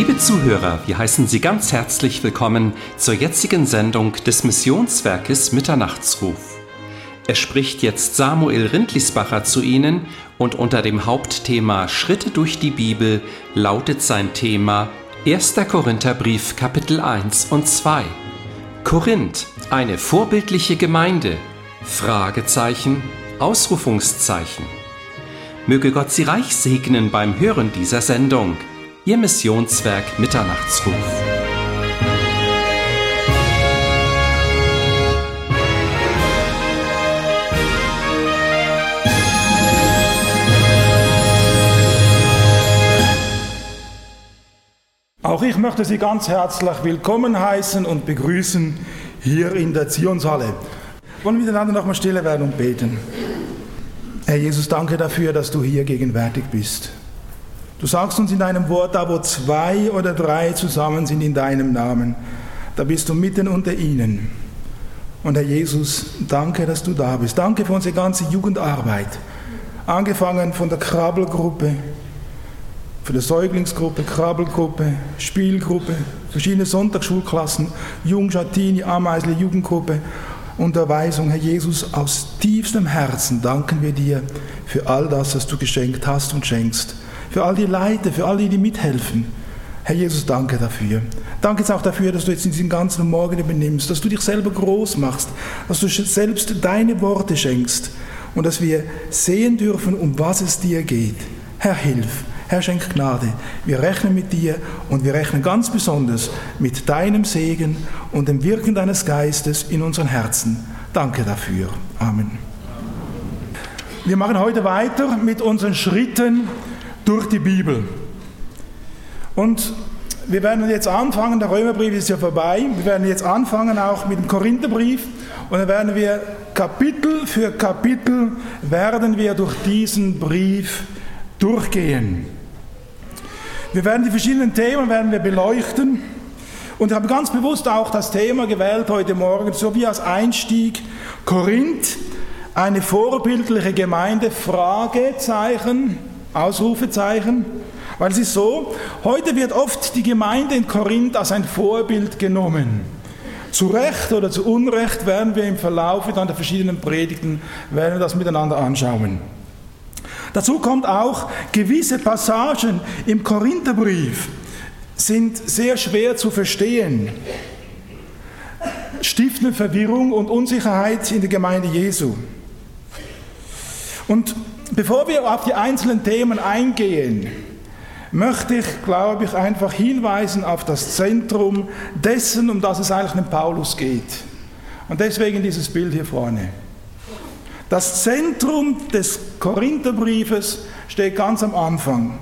Liebe Zuhörer, wir heißen Sie ganz herzlich willkommen zur jetzigen Sendung des Missionswerkes Mitternachtsruf. Es spricht jetzt Samuel Rindlisbacher zu Ihnen und unter dem Hauptthema Schritte durch die Bibel lautet sein Thema 1. Korintherbrief Kapitel 1 und 2. Korinth, eine vorbildliche Gemeinde. Fragezeichen, Ausrufungszeichen. Möge Gott Sie reich segnen beim Hören dieser Sendung. Ihr Missionswerk Mitternachtsruf. Auch ich möchte Sie ganz herzlich willkommen heißen und begrüßen hier in der Zionshalle. Wollen wir miteinander nochmal stille werden und beten? Herr Jesus, danke dafür, dass du hier gegenwärtig bist. Du sagst uns in deinem Wort, da wo zwei oder drei zusammen sind in deinem Namen, da bist du mitten unter ihnen. Und Herr Jesus, danke, dass du da bist. Danke für unsere ganze Jugendarbeit. Angefangen von der Krabbelgruppe, für die Säuglingsgruppe, Krabbelgruppe, Spielgruppe, verschiedene Sonntagsschulklassen, Jungschatini, Ameisle, Jugendgruppe Unterweisung. Herr Jesus, aus tiefstem Herzen danken wir dir für all das, was du geschenkt hast und schenkst. Für all die Leute, für all die, die mithelfen. Herr Jesus, danke dafür. Danke jetzt auch dafür, dass du jetzt diesen ganzen Morgen übernimmst, dass du dich selber groß machst, dass du selbst deine Worte schenkst und dass wir sehen dürfen, um was es dir geht. Herr, hilf. Herr, schenk Gnade. Wir rechnen mit dir und wir rechnen ganz besonders mit deinem Segen und dem Wirken deines Geistes in unseren Herzen. Danke dafür. Amen. Wir machen heute weiter mit unseren Schritten durch die Bibel. Und wir werden jetzt anfangen, der Römerbrief ist ja vorbei, wir werden jetzt anfangen auch mit dem Korintherbrief und dann werden wir Kapitel für Kapitel werden wir durch diesen Brief durchgehen. Wir werden die verschiedenen Themen werden wir beleuchten und ich habe ganz bewusst auch das Thema gewählt heute Morgen, so wie als Einstieg Korinth, eine vorbildliche Gemeinde, Fragezeichen, Ausrufezeichen. Weil es ist so, heute wird oft die Gemeinde in Korinth als ein Vorbild genommen. Zu Recht oder zu Unrecht werden wir im Verlauf dann der verschiedenen Predigten werden wir das miteinander anschauen. Dazu kommt auch, gewisse Passagen im Korintherbrief sind sehr schwer zu verstehen, stiften Verwirrung und Unsicherheit in der Gemeinde Jesu. Und bevor wir auf die einzelnen Themen eingehen, möchte ich, glaube ich, einfach hinweisen auf das Zentrum dessen, um das es eigentlich in Paulus geht. Und deswegen dieses Bild hier vorne. Das Zentrum des Korintherbriefes steht ganz am Anfang.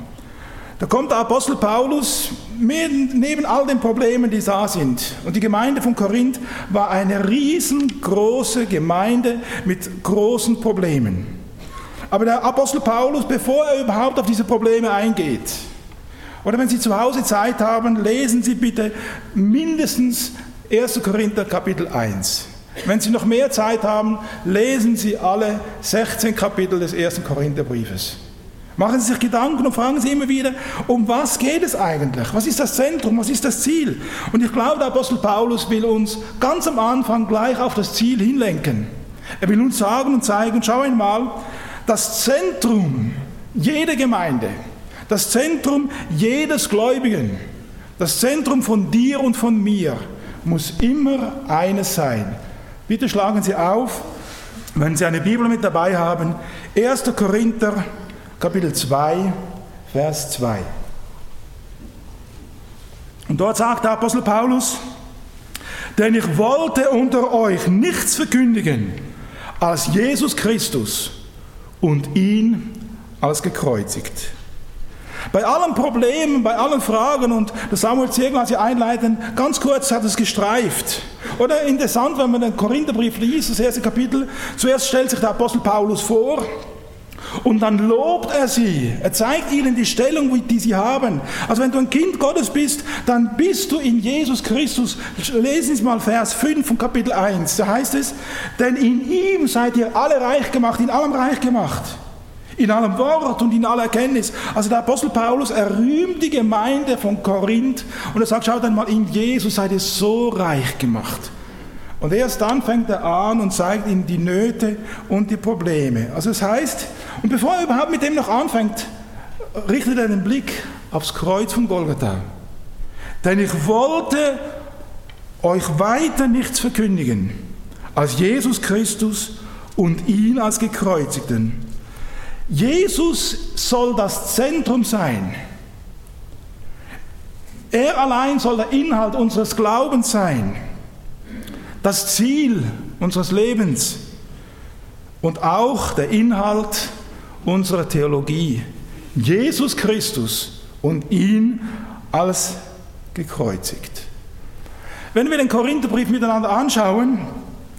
Da kommt der Apostel Paulus neben all den Problemen, die da sind. Und die Gemeinde von Korinth war eine riesengroße Gemeinde mit großen Problemen. Aber der Apostel Paulus, bevor er überhaupt auf diese Probleme eingeht, oder wenn Sie zu Hause Zeit haben, lesen Sie bitte mindestens 1. Korinther Kapitel 1. Wenn Sie noch mehr Zeit haben, lesen Sie alle 16 Kapitel des ersten Korintherbriefes. Machen Sie sich Gedanken und fragen Sie immer wieder, um was geht es eigentlich? Was ist das Zentrum? Was ist das Ziel? Und ich glaube, der Apostel Paulus will uns ganz am Anfang gleich auf das Ziel hinlenken. Er will uns sagen und zeigen, schau einmal, das Zentrum jeder Gemeinde, das Zentrum jedes Gläubigen, das Zentrum von dir und von mir muss immer eines sein. Bitte schlagen Sie auf, wenn Sie eine Bibel mit dabei haben, 1. Korinther Kapitel 2, Vers 2. Und dort sagt der Apostel Paulus, denn ich wollte unter euch nichts verkündigen als Jesus Christus und ihn als gekreuzigt. Bei allen Problemen, bei allen Fragen und Samuel Ziegler, als Sie einleiten, ganz kurz hat es gestreift. Oder interessant, wenn man den Korintherbrief liest, das erste Kapitel, zuerst stellt sich der Apostel Paulus vor und dann lobt er sie. Er zeigt ihnen die Stellung, die sie haben. Also wenn du ein Kind Gottes bist, dann bist du in Jesus Christus. Lesen Sie mal Vers 5 von Kapitel 1. Da heißt es, denn in ihm seid ihr alle reich gemacht, in allem reich gemacht. in allem Wort und in aller Erkenntnis. Also der Apostel Paulus, er rühmt die Gemeinde von Korinth und er sagt, schaut einmal, in Jesus seid ihr so reich gemacht. Und erst dann fängt er an und zeigt ihnen die Nöte und die Probleme. Also das heißt, und bevor er überhaupt mit dem noch anfängt, richtet er den Blick aufs Kreuz von Golgatha. Denn ich wollte euch weiter nichts verkündigen als Jesus Christus und ihn als gekreuzigten. Jesus soll das Zentrum sein. Er allein soll der Inhalt unseres Glaubens sein, das Ziel unseres Lebens und auch der Inhalt unserer Theologie. Jesus Christus und ihn als gekreuzigt. Wenn wir den Korintherbrief miteinander anschauen,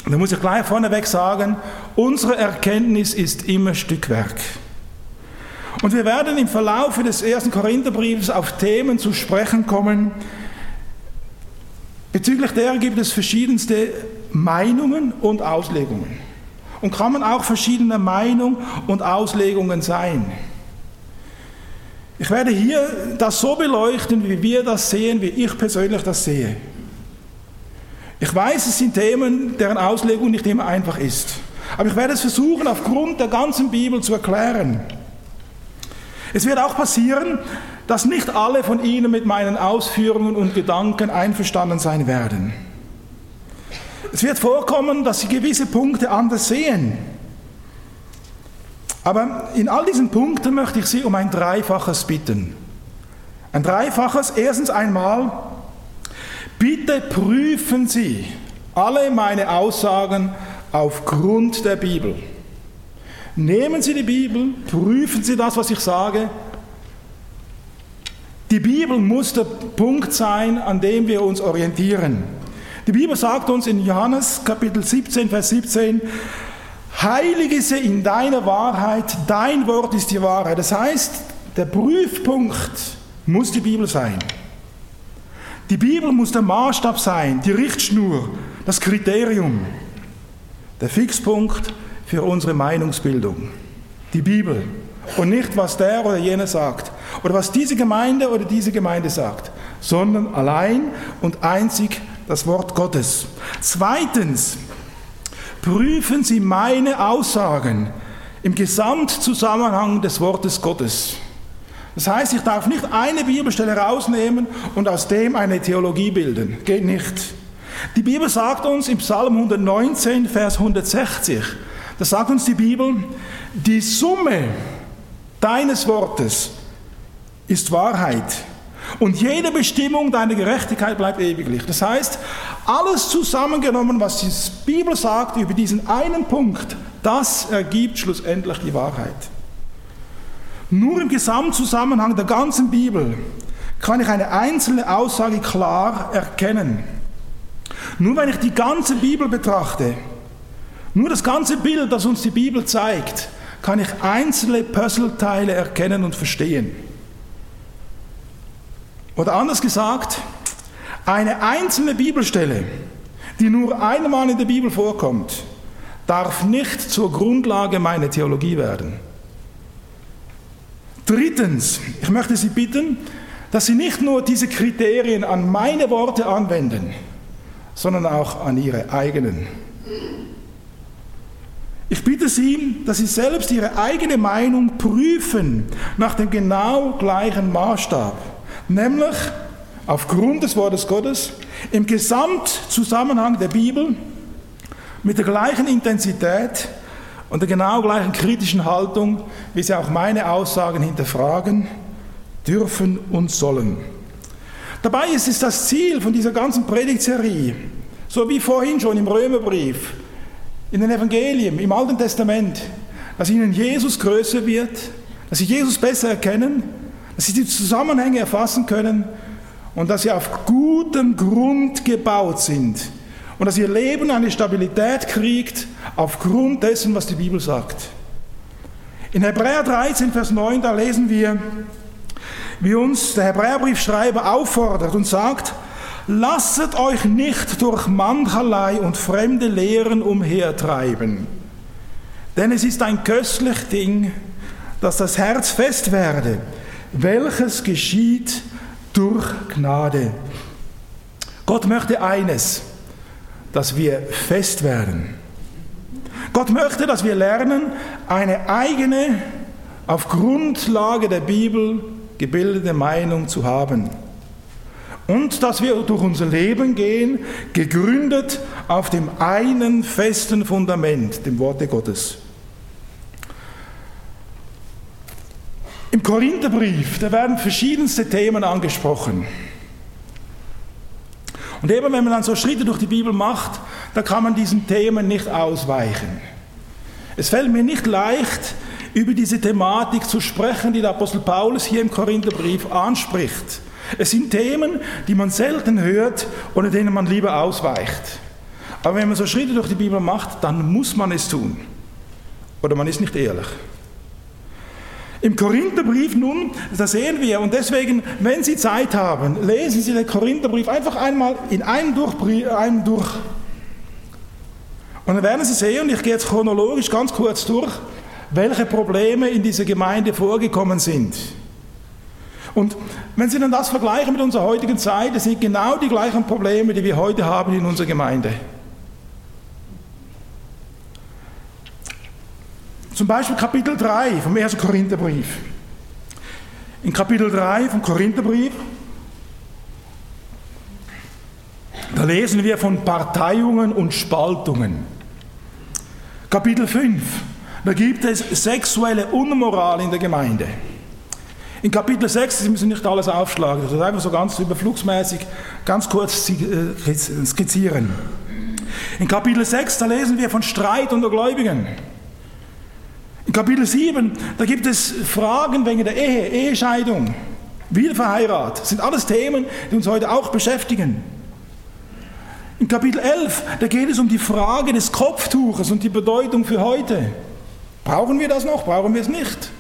dann muss ich gleich vorneweg sagen, unsere Erkenntnis ist immer Stückwerk. Und wir werden im Verlauf des ersten Korintherbriefs auf Themen zu sprechen kommen. Bezüglich der gibt es verschiedenste Meinungen und Auslegungen. Und kann man auch verschiedener Meinung und Auslegungen sein. Ich werde hier das so beleuchten, wie wir das sehen, wie ich persönlich das sehe. Ich weiß, es sind Themen, deren Auslegung nicht immer einfach ist. Aber ich werde es versuchen, aufgrund der ganzen Bibel zu erklären. Es wird auch passieren, dass nicht alle von Ihnen mit meinen Ausführungen und Gedanken einverstanden sein werden. Es wird vorkommen, dass Sie gewisse Punkte anders sehen. Aber in all diesen Punkten möchte ich Sie um ein Dreifaches bitten. Ein Dreifaches, erstens einmal, bitte prüfen Sie alle meine Aussagen aufgrund der Bibel. Nehmen Sie die Bibel, prüfen Sie das, was ich sage. Die Bibel muss der Punkt sein, an dem wir uns orientieren. Die Bibel sagt uns in Johannes Kapitel 17, Vers 17, Heilige sie in deiner Wahrheit, dein Wort ist die Wahrheit. Das heißt, der Prüfpunkt muss die Bibel sein. Die Bibel muss der Maßstab sein, die Richtschnur, das Kriterium, der Fixpunkt für unsere Meinungsbildung. Die Bibel und nicht, was der oder jener sagt oder was diese Gemeinde oder diese Gemeinde sagt, sondern allein und einzig das Wort Gottes. Zweitens, prüfen Sie meine Aussagen im Gesamtzusammenhang des Wortes Gottes. Das heißt, ich darf nicht eine Bibelstelle rausnehmen und aus dem eine Theologie bilden. Geht nicht. Die Bibel sagt uns im Psalm 119, Vers 160, da sagt uns die Bibel, die Summe deines Wortes ist Wahrheit. Und jede Bestimmung deiner Gerechtigkeit bleibt ewiglich. Das heißt, alles zusammengenommen, was die Bibel sagt über diesen einen Punkt, das ergibt schlussendlich die Wahrheit. Nur im Gesamtzusammenhang der ganzen Bibel kann ich eine einzelne Aussage klar erkennen. Nur wenn ich die ganze Bibel betrachte, nur das ganze Bild, das uns die Bibel zeigt, kann ich einzelne Puzzleteile erkennen und verstehen. Oder anders gesagt, eine einzelne Bibelstelle, die nur einmal in der Bibel vorkommt, darf nicht zur Grundlage meiner Theologie werden. Drittens, ich möchte Sie bitten, dass Sie nicht nur diese Kriterien an meine Worte anwenden, sondern auch an Ihre eigenen. Ich bitte Sie, dass Sie selbst Ihre eigene Meinung prüfen nach dem genau gleichen Maßstab, nämlich aufgrund des Wortes Gottes im Gesamtzusammenhang der Bibel mit der gleichen Intensität und der genau gleichen kritischen Haltung, wie Sie auch meine Aussagen hinterfragen dürfen und sollen. Dabei ist es das Ziel von dieser ganzen Predigtserie, so wie vorhin schon im Römerbrief, in den Evangelien, im Alten Testament, dass ihnen Jesus größer wird, dass sie Jesus besser erkennen, dass sie die Zusammenhänge erfassen können und dass sie auf gutem Grund gebaut sind und dass ihr Leben eine Stabilität kriegt aufgrund dessen, was die Bibel sagt. In Hebräer 13, Vers 9, da lesen wir, wie uns der Hebräerbriefschreiber auffordert und sagt, Lasset euch nicht durch mancherlei und fremde Lehren umhertreiben, denn es ist ein köstlich Ding, dass das Herz fest werde, welches geschieht durch Gnade. Gott möchte eines, dass wir fest werden. Gott möchte, dass wir lernen, eine eigene, auf Grundlage der Bibel gebildete Meinung zu haben. Und dass wir durch unser Leben gehen, gegründet auf dem einen festen Fundament, dem Worte Gottes. Im Korintherbrief, da werden verschiedenste Themen angesprochen. Und eben wenn man dann so Schritte durch die Bibel macht, da kann man diesen Themen nicht ausweichen. Es fällt mir nicht leicht, über diese Thematik zu sprechen, die der Apostel Paulus hier im Korintherbrief anspricht. Es sind Themen, die man selten hört oder denen man lieber ausweicht. Aber wenn man so Schritte durch die Bibel macht, dann muss man es tun. Oder man ist nicht ehrlich. Im Korintherbrief nun, da sehen wir, und deswegen, wenn Sie Zeit haben, lesen Sie den Korintherbrief einfach einmal in einem durch. Einem durch. Und dann werden Sie sehen, und ich gehe jetzt chronologisch ganz kurz durch, welche Probleme in dieser Gemeinde vorgekommen sind. Und wenn Sie dann das vergleichen mit unserer heutigen Zeit, das sind genau die gleichen Probleme, die wir heute haben in unserer Gemeinde. Zum Beispiel Kapitel 3 vom 1. Korintherbrief. In Kapitel 3 vom Korintherbrief, da lesen wir von Parteiungen und Spaltungen. Kapitel 5, da gibt es sexuelle Unmoral in der Gemeinde. In Kapitel 6, Sie müssen nicht alles aufschlagen, das ist einfach so ganz überflugsmäßig, ganz kurz äh, skizzieren. In Kapitel 6, da lesen wir von Streit unter Gläubigen. In Kapitel 7, da gibt es Fragen wegen der Ehe, Ehescheidung, Wiederverheirat. Das sind alles Themen, die uns heute auch beschäftigen. In Kapitel 11, da geht es um die Frage des Kopftuches und die Bedeutung für heute. Brauchen wir das noch? Brauchen wir es nicht?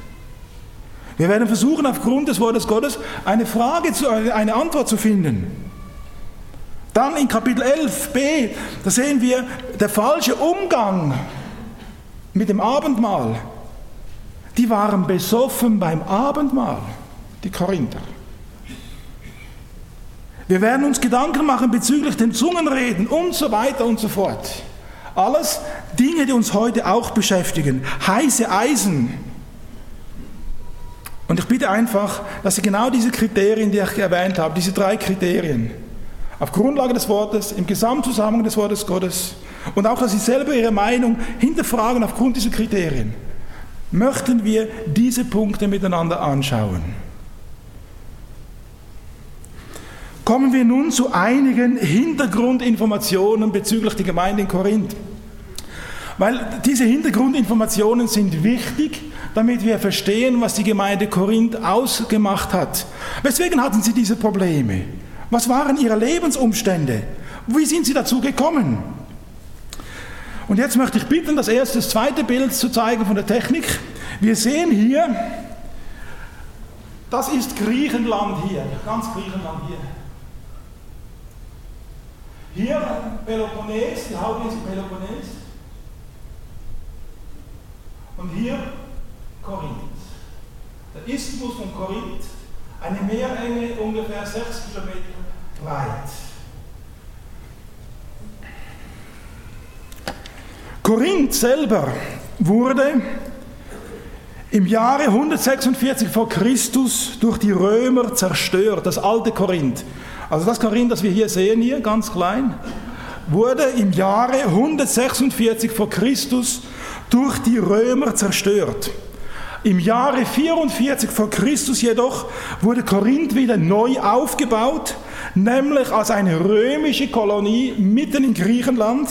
Wir werden versuchen, aufgrund des Wortes Gottes eine Frage, zu, eine Antwort zu finden. Dann in Kapitel 11b, da sehen wir der falsche Umgang mit dem Abendmahl die waren besoffen beim Abendmahl, die Korinther. Wir werden uns Gedanken machen bezüglich dem Zungenreden und so weiter und so fort. Alles Dinge, die uns heute auch beschäftigen. Heiße Eisen. Und ich bitte einfach, dass Sie genau diese Kriterien, die ich erwähnt habe, diese drei Kriterien, auf Grundlage des Wortes, im Gesamtzusammenhang des Wortes Gottes und auch, dass Sie selber Ihre Meinung hinterfragen aufgrund dieser Kriterien möchten wir diese Punkte miteinander anschauen. Kommen wir nun zu einigen Hintergrundinformationen bezüglich der Gemeinde in Korinth. Weil diese Hintergrundinformationen sind wichtig, damit wir verstehen, was die Gemeinde Korinth ausgemacht hat. Weswegen hatten sie diese Probleme? Was waren ihre Lebensumstände? Wie sind sie dazu gekommen? Und jetzt möchte ich bitten, das erste, das zweite Bild zu zeigen von der Technik. Wir sehen hier, das ist Griechenland hier, ganz Griechenland hier. Hier Peloponnes, die Hauptinsel Peloponnes. Und hier Korinth. Der Isthmus von Korinth, eine Meerenge ungefähr 6 Kilometer breit. Korinth selber wurde im Jahre 146 vor Christus durch die Römer zerstört, das alte Korinth. Also das Korinth, das wir hier sehen, hier ganz klein, wurde im Jahre 146 vor Christus durch die Römer zerstört. Im Jahre 44 vor Christus jedoch wurde Korinth wieder neu aufgebaut, nämlich als eine römische Kolonie mitten in Griechenland,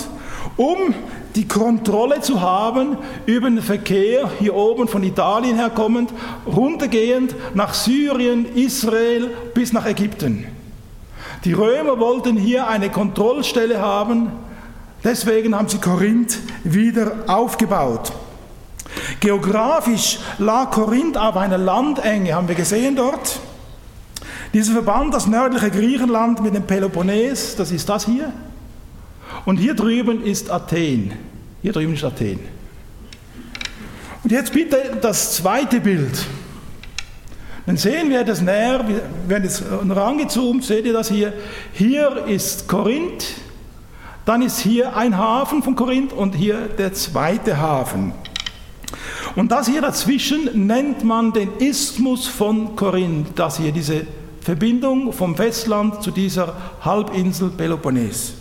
um die Kontrolle zu haben über den Verkehr hier oben von Italien herkommend, runtergehend nach Syrien, Israel bis nach Ägypten. Die Römer wollten hier eine Kontrollstelle haben, deswegen haben sie Korinth wieder aufgebaut. Geografisch lag Korinth auf einer Landenge, haben wir gesehen dort. Dieser Verband, das nördliche Griechenland mit dem Peloponnes, das ist das hier. Und hier drüben ist Athen. Hier drüben ist Athen. Und jetzt bitte das zweite Bild. Dann sehen wir das näher, wir werden jetzt rangezoomt, seht ihr das hier? Hier ist Korinth, dann ist hier ein Hafen von Korinth und hier der zweite Hafen. Und das hier dazwischen nennt man den Isthmus von Korinth, das hier, diese Verbindung vom Festland zu dieser Halbinsel Peloponnes.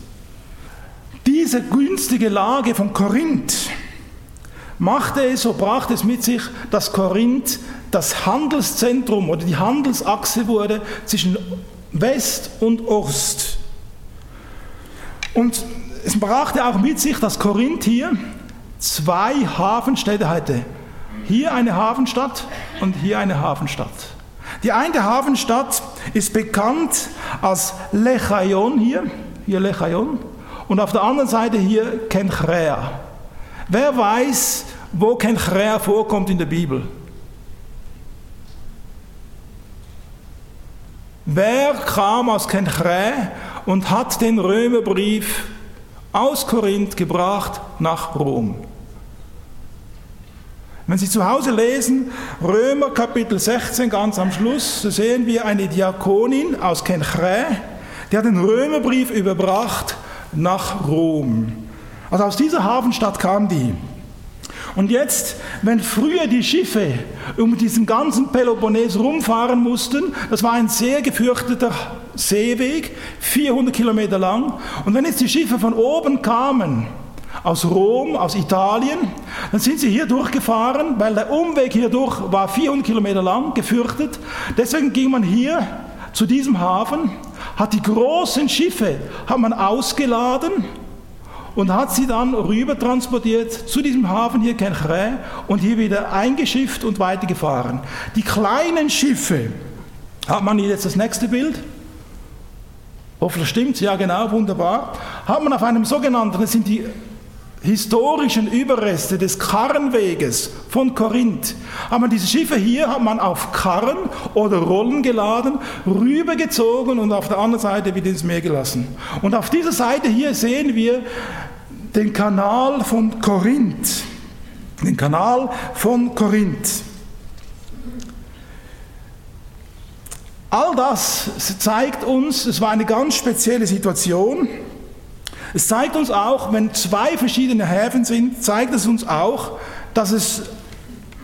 Diese günstige Lage von Korinth machte es, so brachte es mit sich, dass Korinth das Handelszentrum oder die Handelsachse wurde zwischen West und Ost. Und es brachte auch mit sich, dass Korinth hier zwei Hafenstädte hatte. Hier eine Hafenstadt und hier eine Hafenstadt. Die eine Hafenstadt ist bekannt als Lechaion hier, hier Lechaion, und auf der anderen Seite hier Kenchrea. Wer weiß, wo Kenchrea vorkommt in der Bibel? Wer kam aus Kenchrea und hat den Römerbrief aus Korinth gebracht nach Rom? Wenn Sie zu Hause lesen, Römer Kapitel 16 ganz am Schluss, sehen wir eine Diakonin aus Kenchrea, die hat den Römerbrief überbracht nach Rom. Also aus dieser Hafenstadt kam die. Und jetzt, wenn früher die Schiffe um diesen ganzen Peloponnes rumfahren mussten, das war ein sehr gefürchteter Seeweg, 400 Kilometer lang, und wenn jetzt die Schiffe von oben kamen, aus Rom, aus Italien, dann sind sie hier durchgefahren, weil der Umweg hier durch war 400 Kilometer lang, gefürchtet. Deswegen ging man hier zu diesem Hafen, hat die großen Schiffe hat man ausgeladen und hat sie dann rüber transportiert zu diesem Hafen hier Kenchre und hier wieder eingeschifft und weitergefahren. Die kleinen Schiffe, hat man jetzt das nächste Bild? Hoffentlich stimmt's, ja genau, wunderbar. Hat man auf einem sogenannten, das sind die historischen Überreste des Karrenweges von Korinth, man diese Schiffe hier, hat man auf Karren oder Rollen geladen, rübergezogen und auf der anderen Seite wieder ins Meer gelassen. Und auf dieser Seite hier sehen wir den Kanal von Korinth. Den Kanal von Korinth. All das zeigt uns, es war eine ganz spezielle Situation. Es zeigt uns auch, wenn zwei verschiedene Häfen sind, zeigt es uns auch, dass es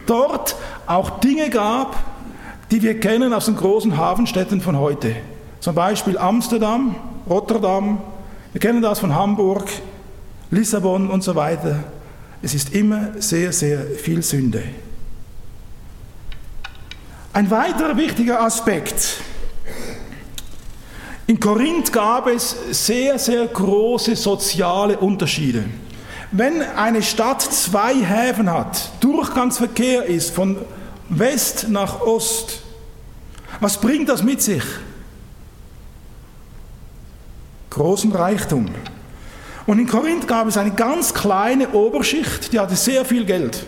dort auch Dinge gab, die wir kennen aus den großen Hafenstädten von heute. Zum Beispiel Amsterdam, Rotterdam, wir kennen das von Hamburg, Lissabon und so weiter. Es ist immer sehr, sehr viel Sünde. Ein weiterer wichtiger Aspekt in Korinth gab es sehr, sehr große soziale Unterschiede. Wenn eine Stadt zwei Häfen hat, Durchgangsverkehr ist von West nach Ost, was bringt das mit sich? Großen Reichtum. Und in Korinth gab es eine ganz kleine Oberschicht, die hatte sehr viel Geld.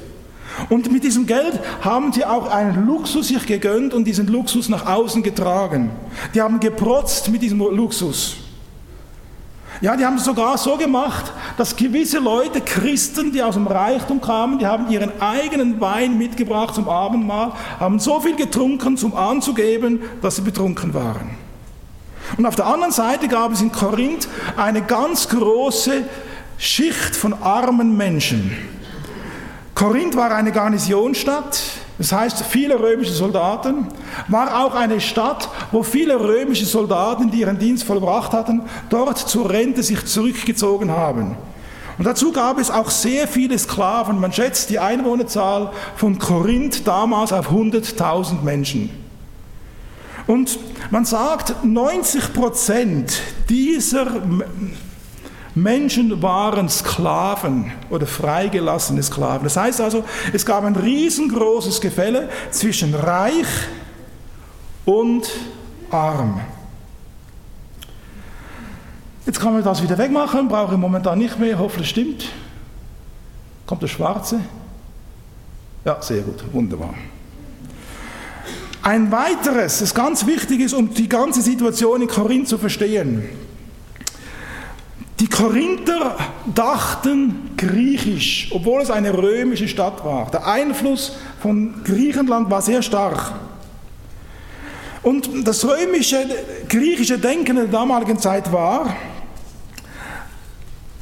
Und mit diesem Geld haben sie auch einen Luxus sich gegönnt und diesen Luxus nach außen getragen. Die haben geprotzt mit diesem Luxus. Ja, die haben es sogar so gemacht, dass gewisse Leute, Christen, die aus dem Reichtum kamen, die haben ihren eigenen Wein mitgebracht zum Abendmahl, haben so viel getrunken, zum anzugeben, dass sie betrunken waren. Und auf der anderen Seite gab es in Korinth eine ganz große Schicht von armen Menschen. Korinth war eine Garnisonstadt, das heißt viele römische Soldaten, war auch eine Stadt, wo viele römische Soldaten, die ihren Dienst vollbracht hatten, dort zur Rente sich zurückgezogen haben. Und dazu gab es auch sehr viele Sklaven. Man schätzt die Einwohnerzahl von Korinth damals auf 100.000 Menschen. Und man sagt, 90 Prozent dieser Menschen waren Sklaven oder freigelassene Sklaven. Das heißt also, es gab ein riesengroßes Gefälle zwischen reich und arm. Jetzt kann man das wieder wegmachen, brauche ich momentan nicht mehr, hoffentlich stimmt. Kommt der Schwarze? Ja, sehr gut, wunderbar. Ein weiteres, das ganz wichtig ist, um die ganze Situation in Korinth zu verstehen. Die Korinther dachten griechisch, obwohl es eine römische Stadt war. Der Einfluss von Griechenland war sehr stark. Und das römische, griechische Denken der damaligen Zeit war,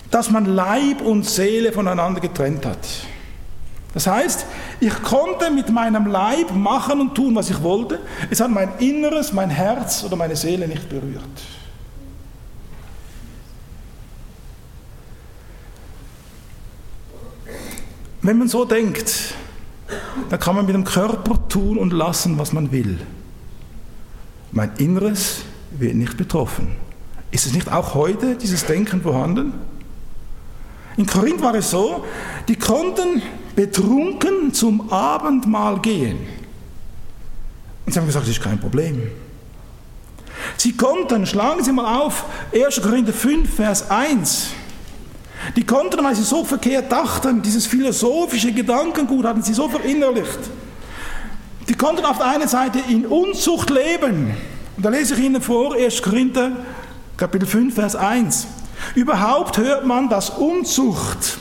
dass man Leib und Seele voneinander getrennt hat. Das heißt, ich konnte mit meinem Leib machen und tun, was ich wollte. Es hat mein Inneres, mein Herz oder meine Seele nicht berührt. Wenn man so denkt, dann kann man mit dem Körper tun und lassen, was man will. Mein Inneres wird nicht betroffen. Ist es nicht auch heute dieses Denken vorhanden? In Korinth war es so, die konnten betrunken zum Abendmahl gehen. Und sie haben gesagt, das ist kein Problem. Sie konnten, schlagen Sie mal auf, 1. Korinther 5, Vers 1. Die konnten, weil sie so verkehrt dachten, dieses philosophische Gedankengut hatten sie so verinnerlicht. Die konnten auf der einen Seite in Unzucht leben. Und da lese ich Ihnen vor, 1. Korinther, Kapitel 5, Vers 1. Überhaupt hört man, dass Unzucht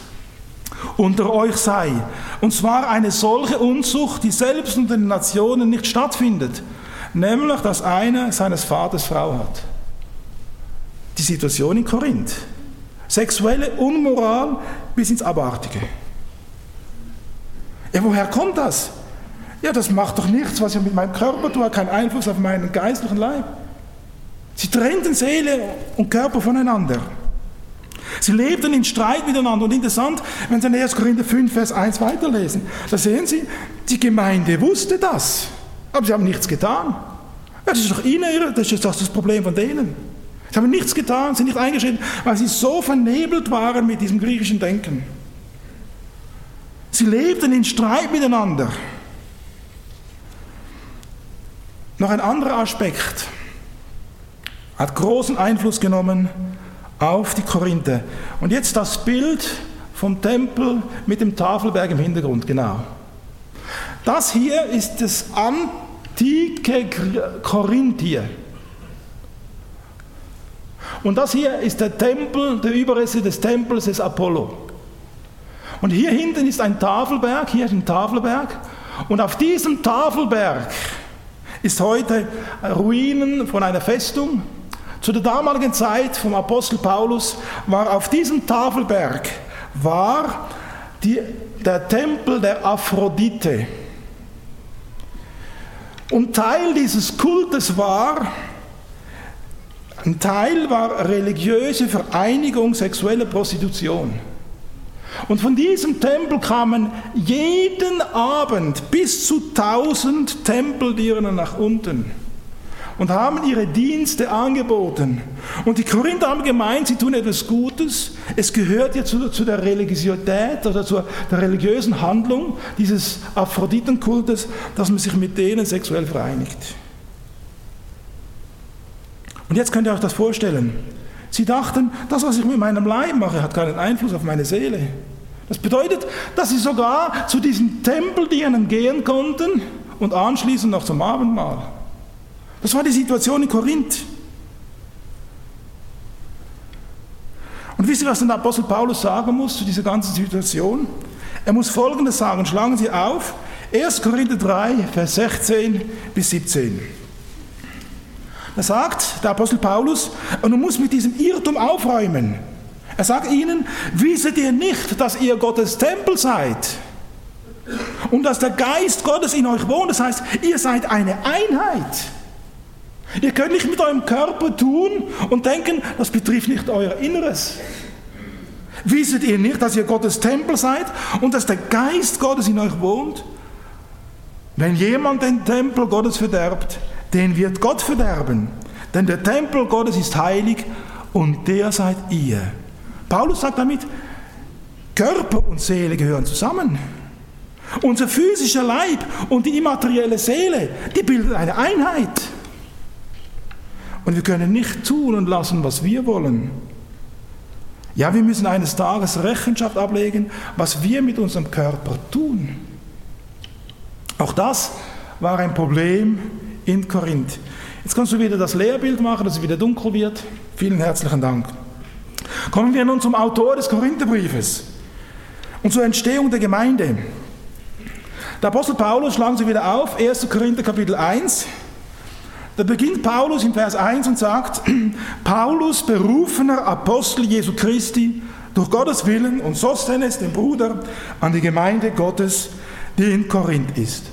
unter euch sei. Und zwar eine solche Unzucht, die selbst unter den Nationen nicht stattfindet. Nämlich, dass einer seines Vaters Frau hat. Die Situation in Korinth. Sexuelle Unmoral bis ins Abartige. Ja, woher kommt das? Ja, das macht doch nichts, was ich mit meinem Körper tue, keinen Einfluss auf meinen geistlichen Leib. Sie trennten Seele und Körper voneinander. Sie lebten in Streit miteinander. Und interessant, wenn Sie in 1. Korinther 5, Vers 1 weiterlesen, da sehen Sie, die Gemeinde wusste das, aber sie haben nichts getan. Ja, das ist doch ihnen, das ist doch das Problem von denen. Sie haben nichts getan, sind nicht eingeschritten, weil sie so vernebelt waren mit diesem griechischen Denken. Sie lebten in Streit miteinander. Noch ein anderer Aspekt hat großen Einfluss genommen auf die Korinther. Und jetzt das Bild vom Tempel mit dem Tafelberg im Hintergrund, genau. Das hier ist das antike Korinth hier. Und das hier ist der Tempel, der Überreste des Tempels des Apollo. Und hier hinten ist ein Tafelberg, hier ist ein Tafelberg. Und auf diesem Tafelberg ist heute Ruinen von einer Festung. Zu der damaligen Zeit vom Apostel Paulus war auf diesem Tafelberg war die, der Tempel der Aphrodite. Und Teil dieses Kultes war, ein Teil war religiöse Vereinigung sexueller Prostitution. Und von diesem Tempel kamen jeden Abend bis zu 1000 Tempeldiener nach unten und haben ihre Dienste angeboten. Und die Korinther haben gemeint, sie tun etwas Gutes. Es gehört ja zu, zu der Religiosität oder zu der religiösen Handlung dieses Aphroditenkultes, dass man sich mit denen sexuell vereinigt. Und jetzt könnt ihr euch das vorstellen. Sie dachten, das, was ich mit meinem Leib mache, hat keinen Einfluss auf meine Seele. Das bedeutet, dass sie sogar zu diesen Tempeldienen gehen konnten und anschließend noch zum Abendmahl. Das war die Situation in Korinth. Und wisst ihr, was der Apostel Paulus sagen muss zu dieser ganzen Situation? Er muss Folgendes sagen, schlagen Sie auf, 1. Korinther 3, Vers 16 bis 17. Da sagt der Apostel Paulus, und du musst mit diesem Irrtum aufräumen. Er sagt ihnen, wisset ihr nicht, dass ihr Gottes Tempel seid? Und dass der Geist Gottes in euch wohnt. Das heißt, ihr seid eine Einheit. Ihr könnt nicht mit eurem Körper tun und denken, das betrifft nicht euer Inneres. Wisset ihr nicht, dass ihr Gottes Tempel seid und dass der Geist Gottes in euch wohnt? Wenn jemand den Tempel Gottes verderbt, den wird Gott verderben. Denn der Tempel Gottes ist heilig und der seid ihr. Paulus sagt damit, Körper und Seele gehören zusammen. Unser physischer Leib und die immaterielle Seele, die bilden eine Einheit. Und wir können nicht tun und lassen, was wir wollen. Ja, wir müssen eines Tages Rechenschaft ablegen, was wir mit unserem Körper tun. Auch das war ein Problem in Korinth. Jetzt kannst du wieder das Lehrbild machen, dass es wieder dunkel wird. Vielen herzlichen Dank. Kommen wir nun zum Autor des Korintherbriefes und zur Entstehung der Gemeinde. Der Apostel Paulus, schlagen Sie wieder auf, 1. Korinther Kapitel 1. Da beginnt Paulus im Vers 1 und sagt, Paulus, berufener Apostel Jesu Christi, durch Gottes Willen und Sosthenes, den Bruder, an die Gemeinde Gottes, die in Korinth ist.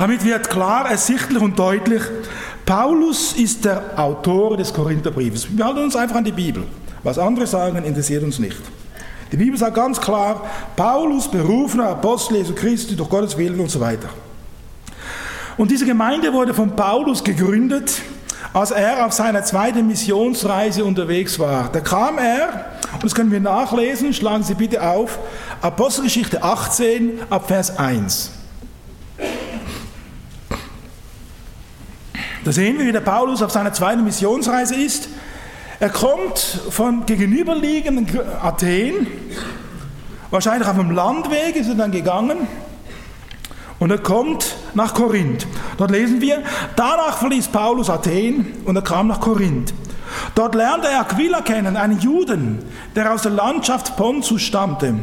Damit wird klar, ersichtlich und deutlich, Paulus ist der Autor des Korintherbriefes. Wir halten uns einfach an die Bibel. Was andere sagen, interessiert uns nicht. Die Bibel sagt ganz klar, Paulus, berufener Apostel Jesu Christi, durch Gottes Willen und so weiter. Und diese Gemeinde wurde von Paulus gegründet, als er auf seiner zweiten Missionsreise unterwegs war. Da kam er, und das können wir nachlesen, schlagen Sie bitte auf, Apostelgeschichte 18 ab Vers 1. Da sehen wir, wie der Paulus auf seiner zweiten Missionsreise ist. Er kommt von gegenüberliegenden Athen, wahrscheinlich auf dem Landweg ist er dann gegangen, und er kommt nach Korinth. Dort lesen wir, danach verließ Paulus Athen und er kam nach Korinth. Dort lernte er Aquila kennen, einen Juden, der aus der Landschaft Pontus stammte.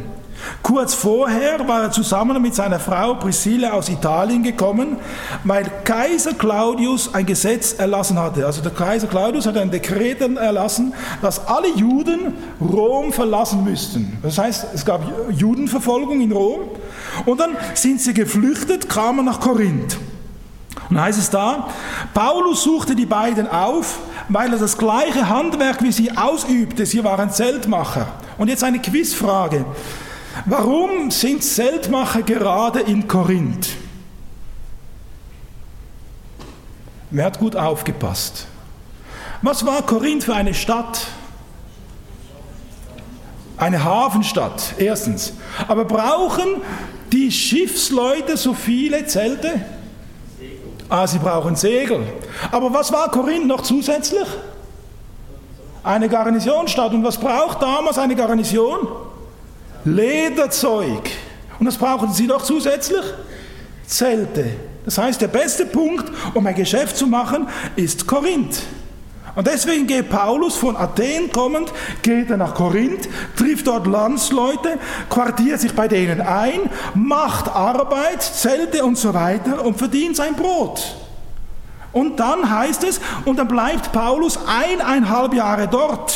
Kurz vorher war er zusammen mit seiner Frau Priscilla aus Italien gekommen, weil Kaiser Claudius ein Gesetz erlassen hatte. Also der Kaiser Claudius hat ein Dekret erlassen, dass alle Juden Rom verlassen müssten. Das heißt, es gab Judenverfolgung in Rom und dann sind sie geflüchtet, kamen nach Korinth. Und dann heißt es da, Paulus suchte die beiden auf, weil er das gleiche Handwerk wie sie ausübte. Sie waren Zeltmacher. Und jetzt eine Quizfrage. Warum sind Zeltmacher gerade in Korinth? Wer hat gut aufgepasst? Was war Korinth für eine Stadt? Eine Hafenstadt, erstens. Aber brauchen die Schiffsleute so viele Zelte? Ah, sie brauchen Segel. Aber was war Korinth noch zusätzlich? Eine Garnisonstadt. Und was braucht damals eine Garnison? Lederzeug. Und was brauchen sie noch zusätzlich? Zelte. Das heißt, der beste Punkt, um ein Geschäft zu machen, ist Korinth. Und deswegen geht Paulus von Athen kommend, geht er nach Korinth, trifft dort Landsleute, quartiert sich bei denen ein, macht Arbeit, Zelte und so weiter und verdient sein Brot. Und dann heißt es, und dann bleibt Paulus eineinhalb Jahre dort.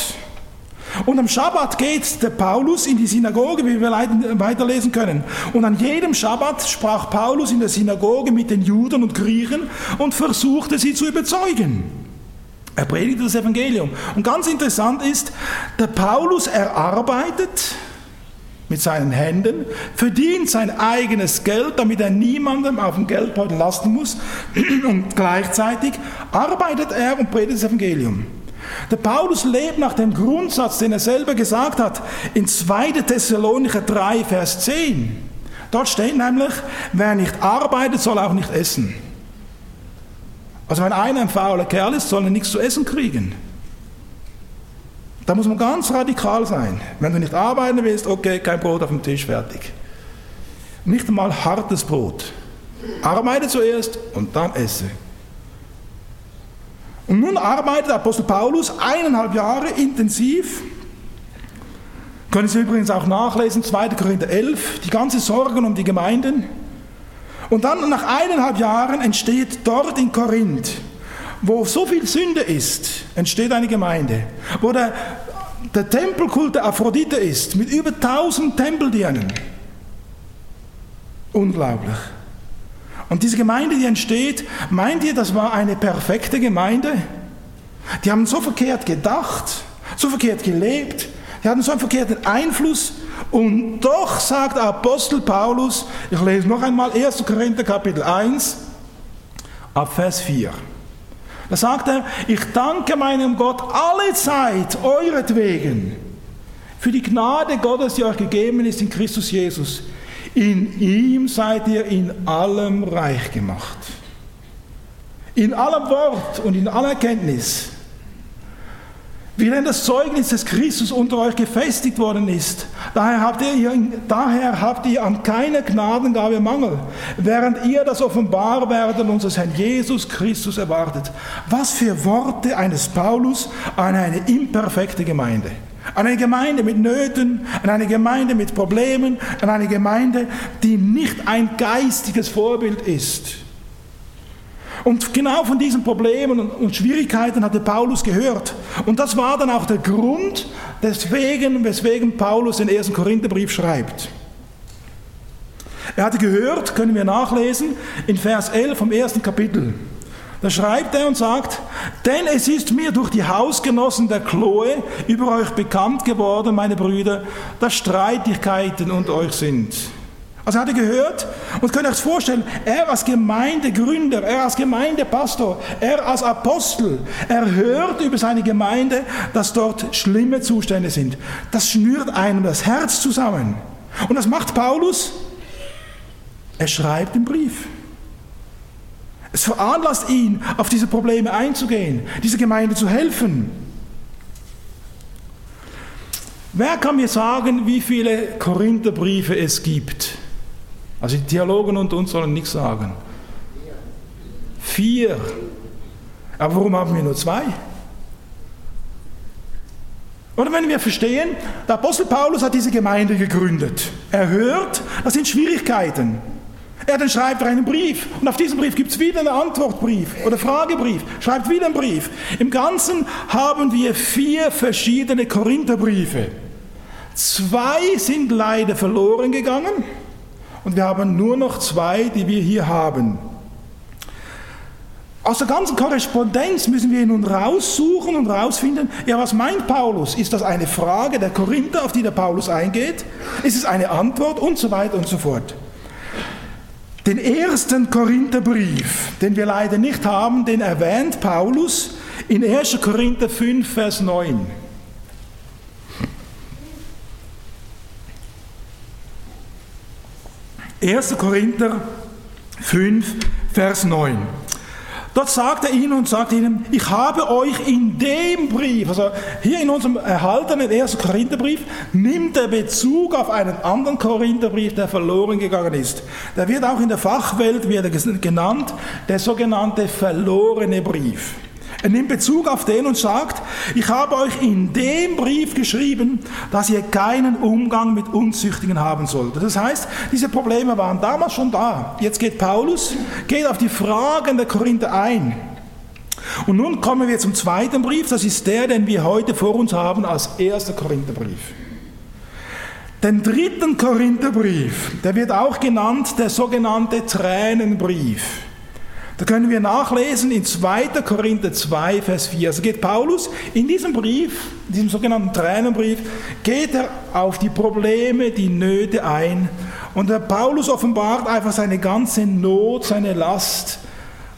Und am Schabbat geht der Paulus in die Synagoge, wie wir weiterlesen können. Und an jedem Schabbat sprach Paulus in der Synagoge mit den Juden und Griechen und versuchte sie zu überzeugen. Er predigte das Evangelium. Und ganz interessant ist, der Paulus erarbeitet mit seinen Händen, verdient sein eigenes Geld, damit er niemandem auf dem Geldbeutel lasten muss. Und gleichzeitig arbeitet er und predigt das Evangelium. Der Paulus lebt nach dem Grundsatz, den er selber gesagt hat, in 2. Thessalonicher 3, Vers 10. Dort steht nämlich, wer nicht arbeitet, soll auch nicht essen. Also wenn einer ein fauler Kerl ist, soll er nichts zu essen kriegen. Da muss man ganz radikal sein. Wenn du nicht arbeiten willst, okay, kein Brot auf dem Tisch, fertig. Nicht einmal hartes Brot. Arbeite zuerst und dann esse. Und nun arbeitet Apostel Paulus eineinhalb Jahre intensiv. Können Sie übrigens auch nachlesen, 2. Korinther 11, die ganze Sorgen um die Gemeinden. Und dann nach eineinhalb Jahren entsteht dort in Korinth, wo so viel Sünde ist, entsteht eine Gemeinde, wo der, der Tempelkult der Aphrodite ist, mit über 1000 Tempeldirnen. Unglaublich. Und diese Gemeinde, die entsteht, meint ihr, das war eine perfekte Gemeinde? Die haben so verkehrt gedacht, so verkehrt gelebt, die hatten so einen verkehrten Einfluss. Und doch sagt Apostel Paulus, ich lese noch einmal 1. Korinther Kapitel 1, ab Vers 4. Da sagt er, ich danke meinem Gott alle Zeit euretwegen für die Gnade Gottes, die euch gegeben ist in Christus Jesus in ihm seid ihr in allem reich gemacht. In allem Wort und in aller Kenntnis. wie denn das Zeugnis des Christus unter euch gefestigt worden ist. Daher habt ihr, daher habt ihr an keiner Gnadengabe Mangel, während ihr das Offenbarwerden unseres Herrn Jesus Christus erwartet. Was für Worte eines Paulus an eine imperfekte Gemeinde. An eine Gemeinde mit Nöten, an eine Gemeinde mit Problemen, an eine Gemeinde, die nicht ein geistiges Vorbild ist. Und genau von diesen Problemen und Schwierigkeiten hatte Paulus gehört. Und das war dann auch der Grund, deswegen, weswegen Paulus den ersten Korintherbrief schreibt. Er hatte gehört, können wir nachlesen, in Vers 11 vom ersten Kapitel. Da schreibt er und sagt, denn es ist mir durch die Hausgenossen der Chloe über euch bekannt geworden, meine Brüder, dass Streitigkeiten unter euch sind. Also er hatte gehört und könnt euch vorstellen, er als Gemeindegründer, er als Gemeindepastor, er als Apostel, er hört über seine Gemeinde, dass dort schlimme Zustände sind. Das schnürt einem das Herz zusammen. Und was macht Paulus? Er schreibt den Brief. Es veranlasst ihn, auf diese Probleme einzugehen, dieser Gemeinde zu helfen. Wer kann mir sagen, wie viele Korintherbriefe es gibt? Also die Theologen und uns sollen nichts sagen. Vier. Aber warum haben wir nur zwei? Oder wenn wir verstehen, der Apostel Paulus hat diese Gemeinde gegründet. Er hört, das sind Schwierigkeiten. Er dann schreibt er einen Brief und auf diesen Brief gibt es wieder einen Antwortbrief oder Fragebrief, schreibt wieder einen Brief. Im Ganzen haben wir vier verschiedene Korintherbriefe. Zwei sind leider verloren gegangen und wir haben nur noch zwei, die wir hier haben. Aus der ganzen Korrespondenz müssen wir nun raussuchen und rausfinden, ja, was meint Paulus? Ist das eine Frage der Korinther, auf die der Paulus eingeht? Ist es eine Antwort? Und so weiter und so fort. Den ersten Korintherbrief, den wir leider nicht haben, den erwähnt Paulus in 1. Korinther 5, Vers 9. 1. Korinther 5, Vers 9. Dort sagt er ihnen und sagt ihnen, ich habe euch in dem Brief, also hier in unserem erhaltenen 1. Korintherbrief, nimmt er Bezug auf einen anderen Korintherbrief, der verloren gegangen ist. Der wird auch in der Fachwelt wird genannt, der sogenannte verlorene Brief. Er nimmt Bezug auf den und sagt, ich habe euch in dem Brief geschrieben, dass ihr keinen Umgang mit Unzüchtigen haben solltet. Das heißt, diese Probleme waren damals schon da. Jetzt geht Paulus, geht auf die Fragen der Korinther ein. Und nun kommen wir zum zweiten Brief, das ist der, den wir heute vor uns haben als erster Korintherbrief. Den dritten Korintherbrief, der wird auch genannt der sogenannte Tränenbrief. Da können wir nachlesen in 2. Korinther 2, Vers 4. Also geht Paulus in diesem Brief, in diesem sogenannten Tränenbrief, geht er auf die Probleme, die Nöte ein. Und der Paulus offenbart einfach seine ganze Not, seine Last.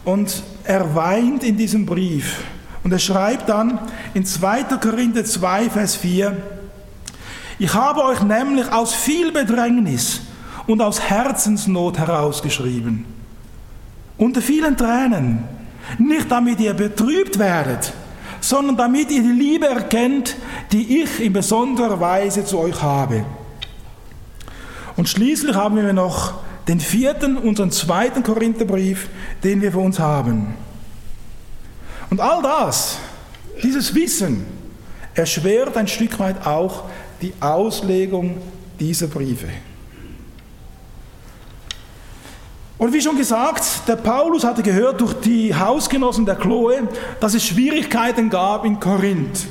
Und er weint in diesem Brief. Und er schreibt dann in 2. Korinther 2, Vers 4, ich habe euch nämlich aus viel Bedrängnis und aus Herzensnot herausgeschrieben unter vielen Tränen. Nicht damit ihr betrübt werdet, sondern damit ihr die Liebe erkennt, die ich in besonderer Weise zu euch habe. Und schließlich haben wir noch den vierten, unseren zweiten Korintherbrief, den wir für uns haben. Und all das, dieses Wissen, erschwert ein Stück weit auch die Auslegung dieser Briefe. Und wie schon gesagt, der Paulus hatte gehört durch die Hausgenossen der Chloe, dass es Schwierigkeiten gab in Korinth.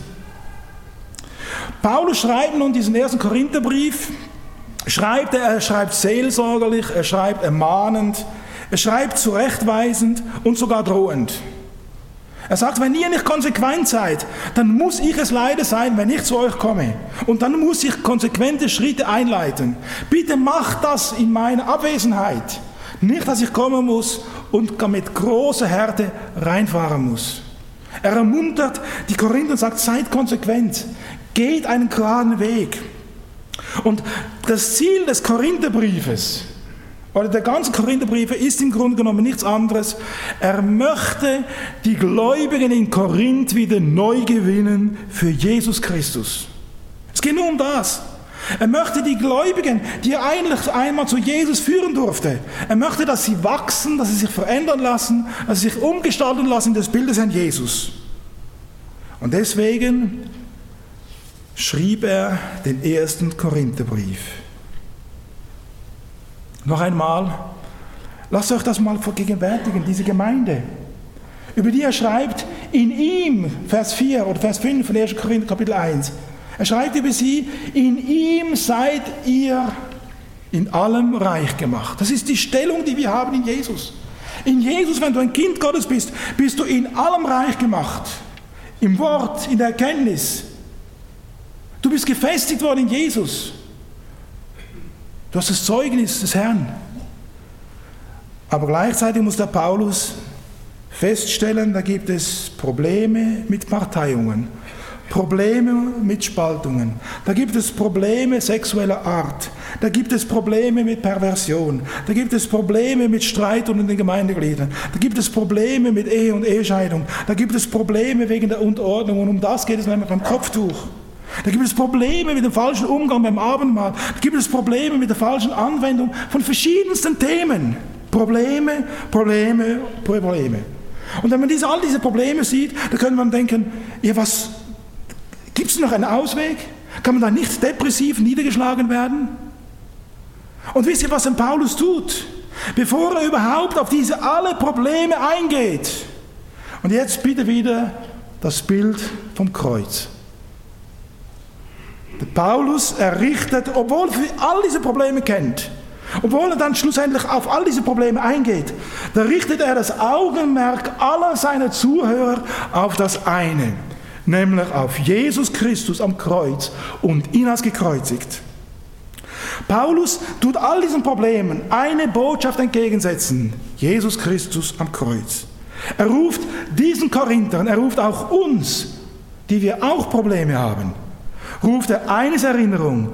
Paulus schreibt nun diesen ersten Korintherbrief, schreibt er, er schreibt seelsorgerlich, er schreibt ermahnend, er schreibt zurechtweisend und sogar drohend. Er sagt, wenn ihr nicht konsequent seid, dann muss ich es leider sein, wenn ich zu euch komme. Und dann muss ich konsequente Schritte einleiten. Bitte macht das in meiner Abwesenheit. Nicht, dass ich kommen muss und mit großer Härte reinfahren muss. Er ermuntert die Korinther und sagt, seid konsequent, geht einen geraden Weg. Und das Ziel des Korintherbriefes oder der ganze Korintherbrief ist im Grunde genommen nichts anderes. Er möchte die Gläubigen in Korinth wieder neu gewinnen für Jesus Christus. Es geht nur um das. Er möchte die Gläubigen, die er eigentlich einmal zu Jesus führen durfte, er möchte, dass sie wachsen, dass sie sich verändern lassen, dass sie sich umgestalten lassen in das Bild des Herrn Jesus. Und deswegen schrieb er den ersten Korintherbrief. Noch einmal, lasst euch das mal vergegenwärtigen, diese Gemeinde, über die er schreibt, in ihm, Vers 4 oder Vers 5 von 1. Korinther Kapitel 1, er schreibt über sie, in ihm seid ihr in allem reich gemacht. Das ist die Stellung, die wir haben in Jesus. In Jesus, wenn du ein Kind Gottes bist, bist du in allem reich gemacht. Im Wort, in der Erkenntnis. Du bist gefestigt worden in Jesus. Du hast das Zeugnis des Herrn. Aber gleichzeitig muss der Paulus feststellen, da gibt es Probleme mit Parteiungen. Probleme mit Spaltungen. Da gibt es Probleme sexueller Art. Da gibt es Probleme mit Perversion. Da gibt es Probleme mit Streit unter den Gemeindegliedern. Da gibt es Probleme mit Ehe und Ehescheidung. Da gibt es Probleme wegen der Unterordnung. Und um das geht es nämlich beim Kopftuch. Da gibt es Probleme mit dem falschen Umgang beim Abendmahl. Da gibt es Probleme mit der falschen Anwendung von verschiedensten Themen. Probleme, Probleme, Probleme. Und wenn man diese, all diese Probleme sieht, dann könnte man denken, ja, was, Gibt es noch einen Ausweg? Kann man da nicht depressiv niedergeschlagen werden? Und wisst ihr, was denn Paulus tut? Bevor er überhaupt auf diese alle Probleme eingeht. Und jetzt bitte wieder das Bild vom Kreuz. Der Paulus errichtet, obwohl er all diese Probleme kennt, obwohl er dann schlussendlich auf all diese Probleme eingeht, da richtet er das Augenmerk aller seiner Zuhörer auf das eine nämlich auf Jesus Christus am Kreuz und ihn als gekreuzigt. Paulus tut all diesen Problemen eine Botschaft entgegensetzen, Jesus Christus am Kreuz. Er ruft diesen Korinthern, er ruft auch uns, die wir auch Probleme haben, ruft er eines Erinnerung,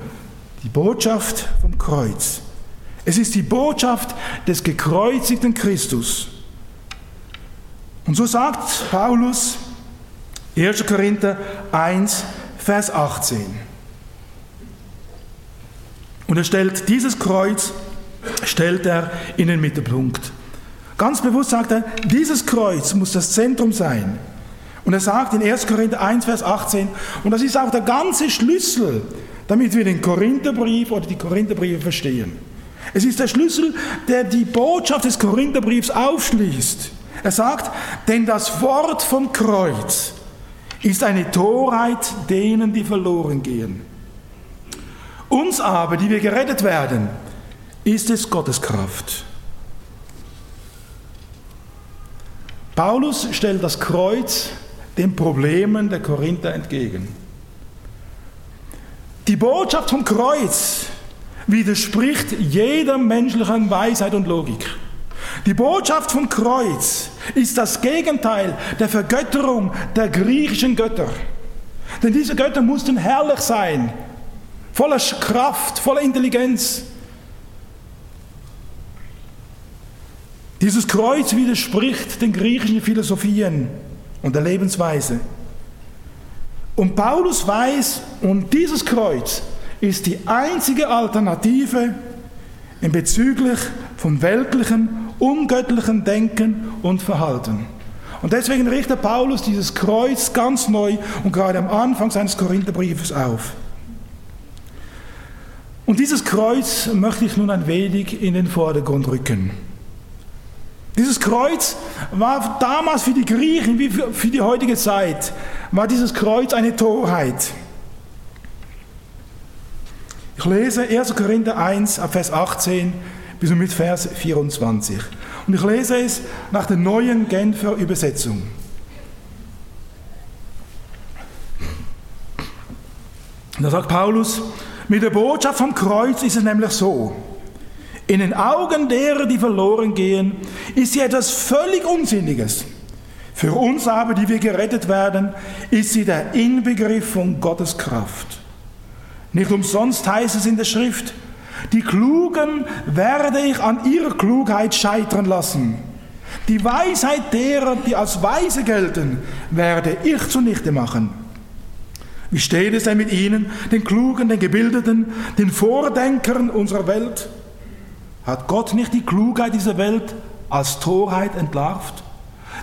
die Botschaft vom Kreuz. Es ist die Botschaft des gekreuzigten Christus. Und so sagt Paulus, 1. Korinther 1, Vers 18. Und er stellt dieses Kreuz, stellt er in den Mittelpunkt. Ganz bewusst sagt er, dieses Kreuz muss das Zentrum sein. Und er sagt in 1. Korinther 1, Vers 18, und das ist auch der ganze Schlüssel, damit wir den Korintherbrief oder die Korintherbriefe verstehen. Es ist der Schlüssel, der die Botschaft des Korintherbriefs aufschließt. Er sagt, denn das Wort vom Kreuz ist eine Torheit denen, die verloren gehen. Uns aber, die wir gerettet werden, ist es Gottes Kraft. Paulus stellt das Kreuz den Problemen der Korinther entgegen. Die Botschaft vom Kreuz widerspricht jeder menschlichen Weisheit und Logik. Die Botschaft vom Kreuz ist das Gegenteil der Vergötterung der griechischen Götter. Denn diese Götter mussten herrlich sein, voller Kraft, voller Intelligenz. Dieses Kreuz widerspricht den griechischen Philosophien und der Lebensweise. Und Paulus weiß, und dieses Kreuz ist die einzige Alternative in bezüglich vom weltlichen ungöttlichen Denken und Verhalten. Und deswegen richtet Paulus dieses Kreuz ganz neu und gerade am Anfang seines Korintherbriefes auf. Und dieses Kreuz möchte ich nun ein wenig in den Vordergrund rücken. Dieses Kreuz war damals für die Griechen wie für die heutige Zeit, war dieses Kreuz eine Torheit. Ich lese 1. Korinther 1, Vers 18 bis mit Vers 24. Und ich lese es nach der neuen Genfer Übersetzung. Und da sagt Paulus, mit der Botschaft vom Kreuz ist es nämlich so, in den Augen derer, die verloren gehen, ist sie etwas völlig Unsinniges. Für uns aber, die wir gerettet werden, ist sie der Inbegriff von Gottes Kraft. Nicht umsonst heißt es in der Schrift, Die Klugen werde ich an ihrer Klugheit scheitern lassen. Die Weisheit derer, die als weise gelten, werde ich zunichte machen. Wie steht es denn mit ihnen, den Klugen, den Gebildeten, den Vordenkern unserer Welt? Hat Gott nicht die Klugheit dieser Welt als Torheit entlarvt?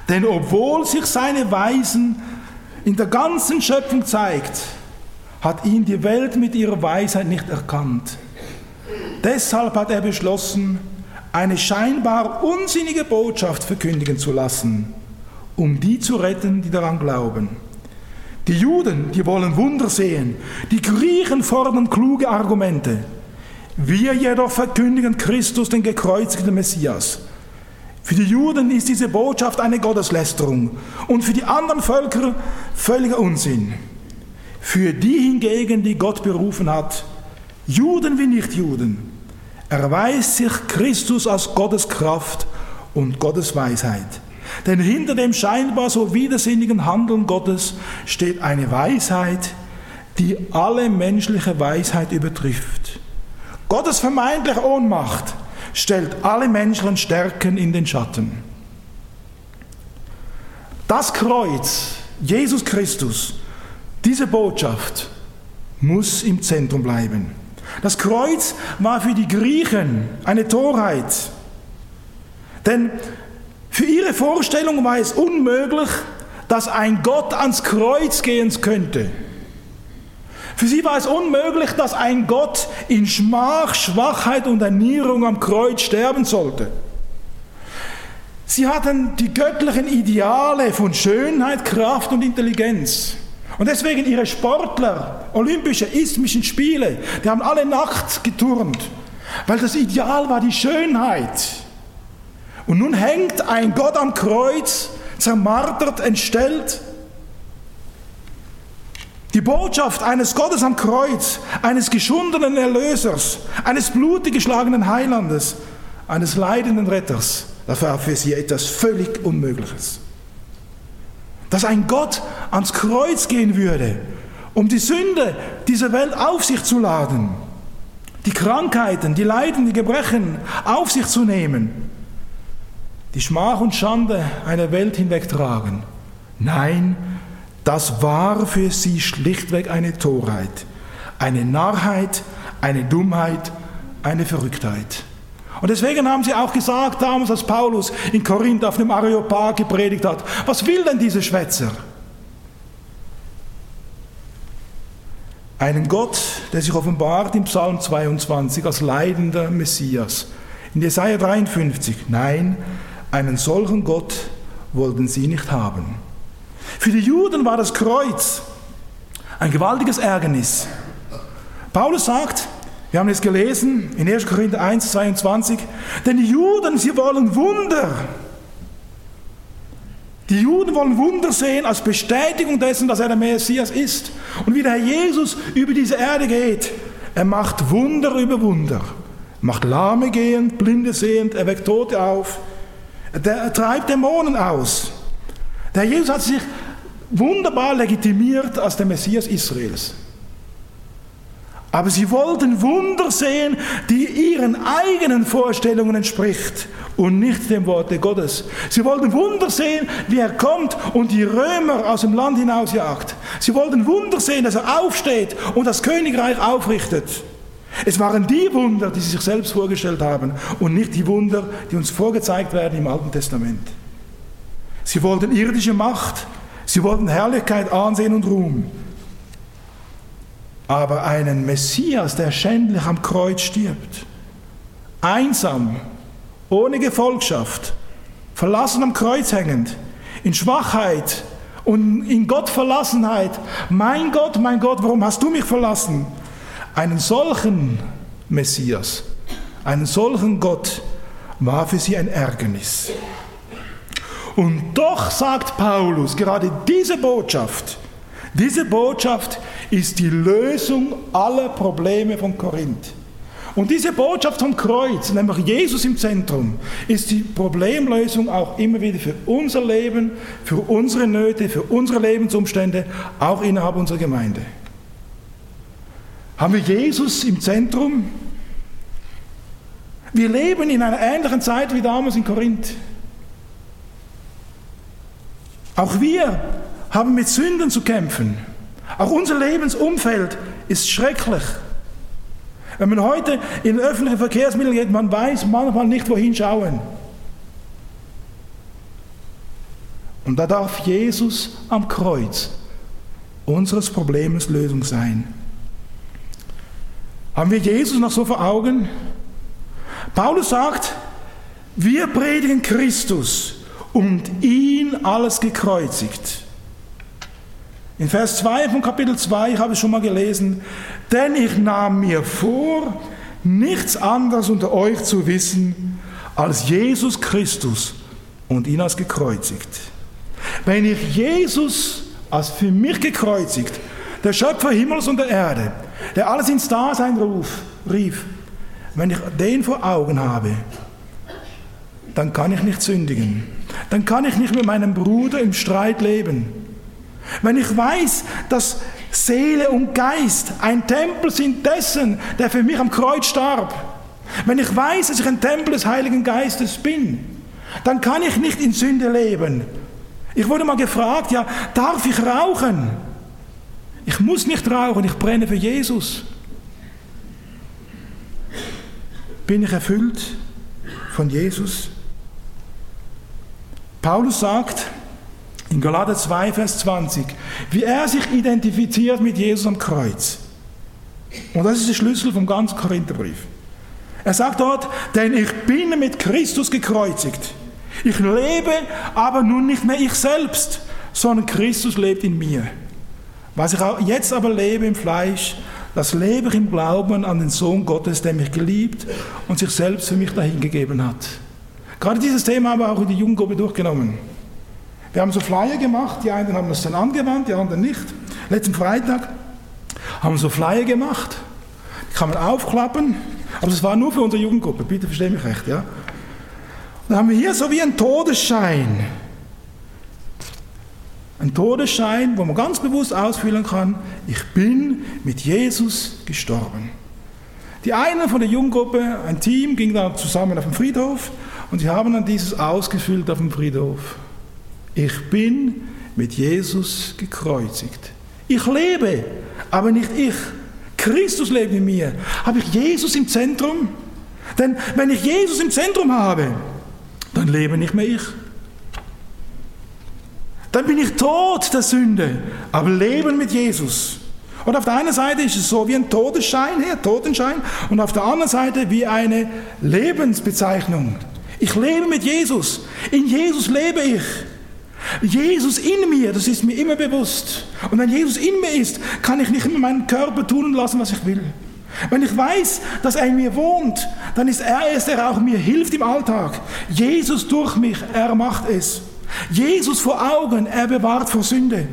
Denn obwohl sich seine Weisen in der ganzen Schöpfung zeigt, hat ihn die Welt mit ihrer Weisheit nicht erkannt. Deshalb hat er beschlossen, eine scheinbar unsinnige Botschaft verkündigen zu lassen, um die zu retten, die daran glauben. Die Juden, die wollen Wunder sehen, die Griechen fordern kluge Argumente. Wir jedoch verkündigen Christus, den gekreuzigten Messias. Für die Juden ist diese Botschaft eine Gotteslästerung und für die anderen Völker völliger Unsinn. Für die hingegen, die Gott berufen hat, Juden wie Nichtjuden, erweist sich Christus als Gottes Kraft und Gottes Weisheit. Denn hinter dem scheinbar so widersinnigen Handeln Gottes steht eine Weisheit, die alle menschliche Weisheit übertrifft. Gottes vermeintliche Ohnmacht stellt alle menschlichen Stärken in den Schatten. Das Kreuz, Jesus Christus, diese Botschaft muss im Zentrum bleiben. Das Kreuz war für die Griechen eine Torheit. Denn für ihre Vorstellung war es unmöglich, dass ein Gott ans Kreuz gehen könnte. Für sie war es unmöglich, dass ein Gott in Schmach, Schwachheit und Ernierung am Kreuz sterben sollte. Sie hatten die göttlichen Ideale von Schönheit, Kraft und Intelligenz. Und deswegen ihre Sportler, Olympische, Isthmischen Spiele, die haben alle Nacht geturnt, weil das Ideal war die Schönheit. Und nun hängt ein Gott am Kreuz, zermartert, entstellt. Die Botschaft eines Gottes am Kreuz, eines geschundenen Erlösers, eines blutig geschlagenen Heilandes, eines leidenden Retters, das war für sie etwas völlig Unmögliches. Dass ein Gott ans Kreuz gehen würde, um die Sünde dieser Welt auf sich zu laden, die Krankheiten, die Leiden, die Gebrechen auf sich zu nehmen, die Schmach und Schande einer Welt hinwegtragen. Nein, das war für sie schlichtweg eine Torheit, eine Narrheit, eine Dummheit, eine Verrücktheit. Und deswegen haben sie auch gesagt, damals als Paulus in Korinth auf dem Areopag gepredigt hat, was will denn dieser Schwätzer? Einen Gott, der sich offenbart im Psalm 22 als leidender Messias. In Jesaja 53, nein, einen solchen Gott wollten sie nicht haben. Für die Juden war das Kreuz ein gewaltiges Ärgernis. Paulus sagt, wir haben es gelesen in 1. Korinther 1, 22. Denn die Juden, sie wollen Wunder. Die Juden wollen Wunder sehen als Bestätigung dessen, dass er der Messias ist. Und wie der Herr Jesus über diese Erde geht, er macht Wunder über Wunder. Er macht Lahme gehend, Blinde sehend, er weckt Tote auf. Er treibt Dämonen aus. Der Herr Jesus hat sich wunderbar legitimiert als der Messias Israels. Aber sie wollten Wunder sehen, die ihren eigenen Vorstellungen entspricht und nicht dem Worte Gottes. Sie wollten Wunder sehen, wie er kommt und die Römer aus dem Land hinausjagt. Sie wollten Wunder sehen, dass er aufsteht und das Königreich aufrichtet. Es waren die Wunder, die sie sich selbst vorgestellt haben und nicht die Wunder, die uns vorgezeigt werden im Alten Testament. Sie wollten irdische Macht, sie wollten Herrlichkeit, Ansehen und Ruhm aber einen Messias, der schändlich am Kreuz stirbt, einsam, ohne Gefolgschaft, verlassen am Kreuz hängend, in Schwachheit und in Gottverlassenheit. Mein Gott, mein Gott, warum hast du mich verlassen? Einen solchen Messias, einen solchen Gott war für sie ein Ärgernis. Und doch sagt Paulus gerade diese Botschaft, diese Botschaft ist die Lösung aller Probleme von Korinth. Und diese Botschaft vom Kreuz, nämlich Jesus im Zentrum, ist die Problemlösung auch immer wieder für unser Leben, für unsere Nöte, für unsere Lebensumstände, auch innerhalb unserer Gemeinde. Haben wir Jesus im Zentrum, Wir leben in einer ähnlichen Zeit wie damals in Korinth. Auch wir haben mit Sünden zu kämpfen. Auch unser Lebensumfeld ist schrecklich. Wenn man heute in öffentliche Verkehrsmittel geht, man weiß manchmal nicht, wohin schauen. Und da darf Jesus am Kreuz unseres Problems Lösung sein. Haben wir Jesus noch so vor Augen? Paulus sagt, wir predigen Christus und ihn alles gekreuzigt. In Vers 2 von Kapitel 2 habe ich schon mal gelesen, denn ich nahm mir vor, nichts anderes unter euch zu wissen als Jesus Christus und ihn als gekreuzigt. Wenn ich Jesus als für mich gekreuzigt, der Schöpfer Himmels und der Erde, der alles ins Dasein ruf, rief, wenn ich den vor Augen habe, dann kann ich nicht sündigen. Dann kann ich nicht mit meinem Bruder im Streit leben. Wenn ich weiß, dass Seele und Geist ein Tempel sind dessen, der für mich am Kreuz starb, wenn ich weiß, dass ich ein Tempel des Heiligen Geistes bin, dann kann ich nicht in Sünde leben. Ich wurde mal gefragt, ja, darf ich rauchen? Ich muss nicht rauchen, ich brenne für Jesus. Bin ich erfüllt von Jesus? Paulus sagt, in Galater 2, Vers 20, wie er sich identifiziert mit Jesus am Kreuz. Und das ist der Schlüssel vom ganzen Korintherbrief. Er sagt dort, denn ich bin mit Christus gekreuzigt. Ich lebe aber nun nicht mehr ich selbst, sondern Christus lebt in mir. Was ich jetzt aber lebe im Fleisch, das lebe ich im Glauben an den Sohn Gottes, der mich geliebt und sich selbst für mich dahingegeben hat. Gerade dieses Thema haben wir auch in der Jugendgruppe durchgenommen. Wir haben so Flyer gemacht, die einen haben das dann angewandt, die anderen nicht. Letzten Freitag haben wir so Flyer gemacht, die kann man aufklappen, aber das war nur für unsere Jugendgruppe, bitte verstehe mich recht, ja. Dann haben wir hier so wie ein Todesschein. Ein Todesschein, wo man ganz bewusst ausfüllen kann, ich bin mit Jesus gestorben. Die einen von der Jugendgruppe, ein Team, ging da zusammen auf den Friedhof und sie haben dann dieses ausgefüllt auf dem Friedhof. Ich bin mit Jesus gekreuzigt. Ich lebe, aber nicht ich. Christus lebt in mir. Habe ich Jesus im Zentrum? Denn wenn ich Jesus im Zentrum habe, dann lebe nicht mehr ich. Dann bin ich tot der Sünde, aber leben mit Jesus. Und auf der einen Seite ist es so wie ein Todesschein, hier, Totenschein, und auf der anderen Seite wie eine Lebensbezeichnung. Ich lebe mit Jesus. In Jesus lebe ich. Jesus in mir, das ist mir immer bewusst. Und wenn Jesus in mir ist, kann ich nicht immer meinen Körper tun lassen, was ich will. Wenn ich weiß, dass er in mir wohnt, dann ist er es, der auch mir hilft im Alltag. Jesus durch mich, er macht es. Jesus vor Augen, er bewahrt vor Sünde.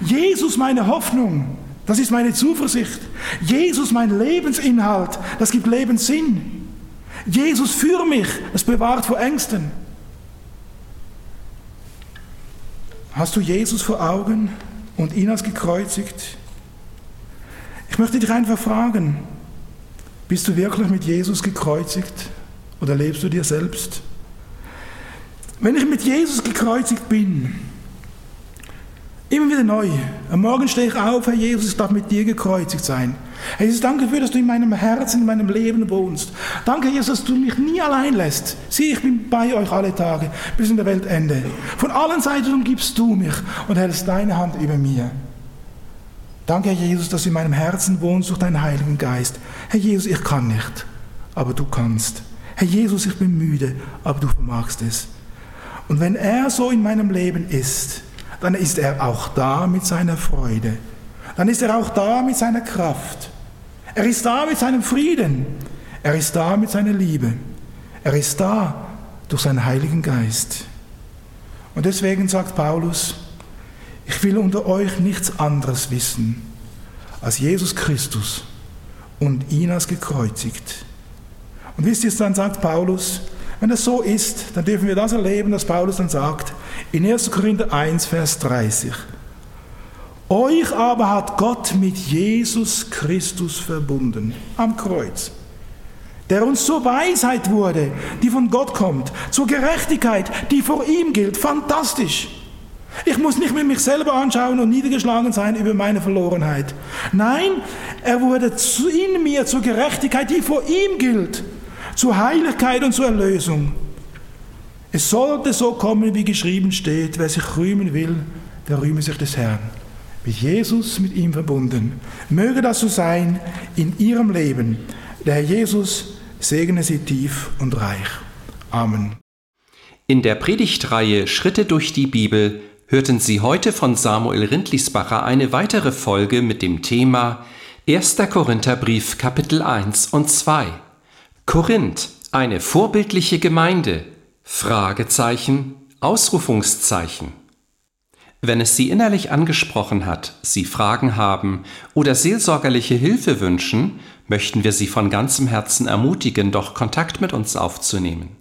Jesus meine Hoffnung, das ist meine Zuversicht. Jesus mein Lebensinhalt, das gibt Lebenssinn. Jesus für mich, das bewahrt vor Ängsten. Hast du Jesus vor Augen und ihn als gekreuzigt? Ich möchte dich einfach fragen, bist du wirklich mit Jesus gekreuzigt oder lebst du dir selbst? Wenn ich mit Jesus gekreuzigt bin, immer wieder neu, am Morgen stehe ich auf, Herr Jesus, ich darf mit dir gekreuzigt sein. Herr Jesus, danke dafür, dass du in meinem Herzen, in meinem Leben wohnst. Danke, Jesus, dass du mich nie allein lässt. Sieh, ich bin bei euch alle Tage bis in der Weltende. Von allen Seiten umgibst du mich und hältst deine Hand über mir. Danke, Herr Jesus, dass du in meinem Herzen wohnst durch deinen Heiligen Geist. Herr Jesus, ich kann nicht, aber du kannst. Herr Jesus, ich bin müde, aber du vermagst es. Und wenn er so in meinem Leben ist, dann ist er auch da mit seiner Freude dann ist er auch da mit seiner Kraft. Er ist da mit seinem Frieden. Er ist da mit seiner Liebe. Er ist da durch seinen Heiligen Geist. Und deswegen sagt Paulus, ich will unter euch nichts anderes wissen als Jesus Christus und ihn als gekreuzigt. Und wisst ihr, dann sagt Paulus, wenn das so ist, dann dürfen wir das erleben, was Paulus dann sagt in 1. Korinther 1, Vers 30. Euch aber hat Gott mit Jesus Christus verbunden am Kreuz. der uns zur Weisheit wurde, die von Gott kommt, zur Gerechtigkeit, die vor ihm gilt. Fantastisch. Ich muss nicht mit mich selber anschauen und niedergeschlagen sein über meine Verlorenheit. Nein, er wurde in mir zur Gerechtigkeit, die vor ihm gilt, zur Heiligkeit und zur Erlösung. Es sollte so kommen, wie geschrieben steht, wer sich rühmen will, der rühme sich des Herrn. Mit Jesus, mit ihm verbunden. Möge das so sein in ihrem Leben. Der Herr Jesus segne sie tief und reich. Amen. In der Predigtreihe Schritte durch die Bibel hörten Sie heute von Samuel Rindlisbacher eine weitere Folge mit dem Thema 1. Korintherbrief Kapitel 1 und 2. Korinth, eine vorbildliche Gemeinde. Fragezeichen, Ausrufungszeichen. Wenn es Sie innerlich angesprochen hat, Sie Fragen haben oder seelsorgerliche Hilfe wünschen, möchten wir Sie von ganzem Herzen ermutigen, doch Kontakt mit uns aufzunehmen.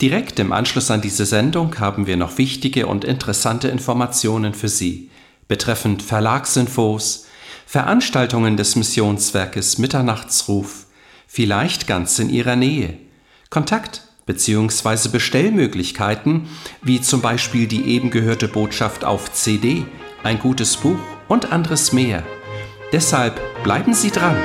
Direkt im Anschluss an diese Sendung haben wir noch wichtige und interessante Informationen für Sie betreffend Verlagsinfos, Veranstaltungen des Missionswerkes Mitternachtsruf, vielleicht ganz in Ihrer Nähe, Kontakt bzw. Bestellmöglichkeiten, wie zum Beispiel die eben gehörte Botschaft auf CD, ein gutes Buch und anderes mehr. Deshalb bleiben Sie dran.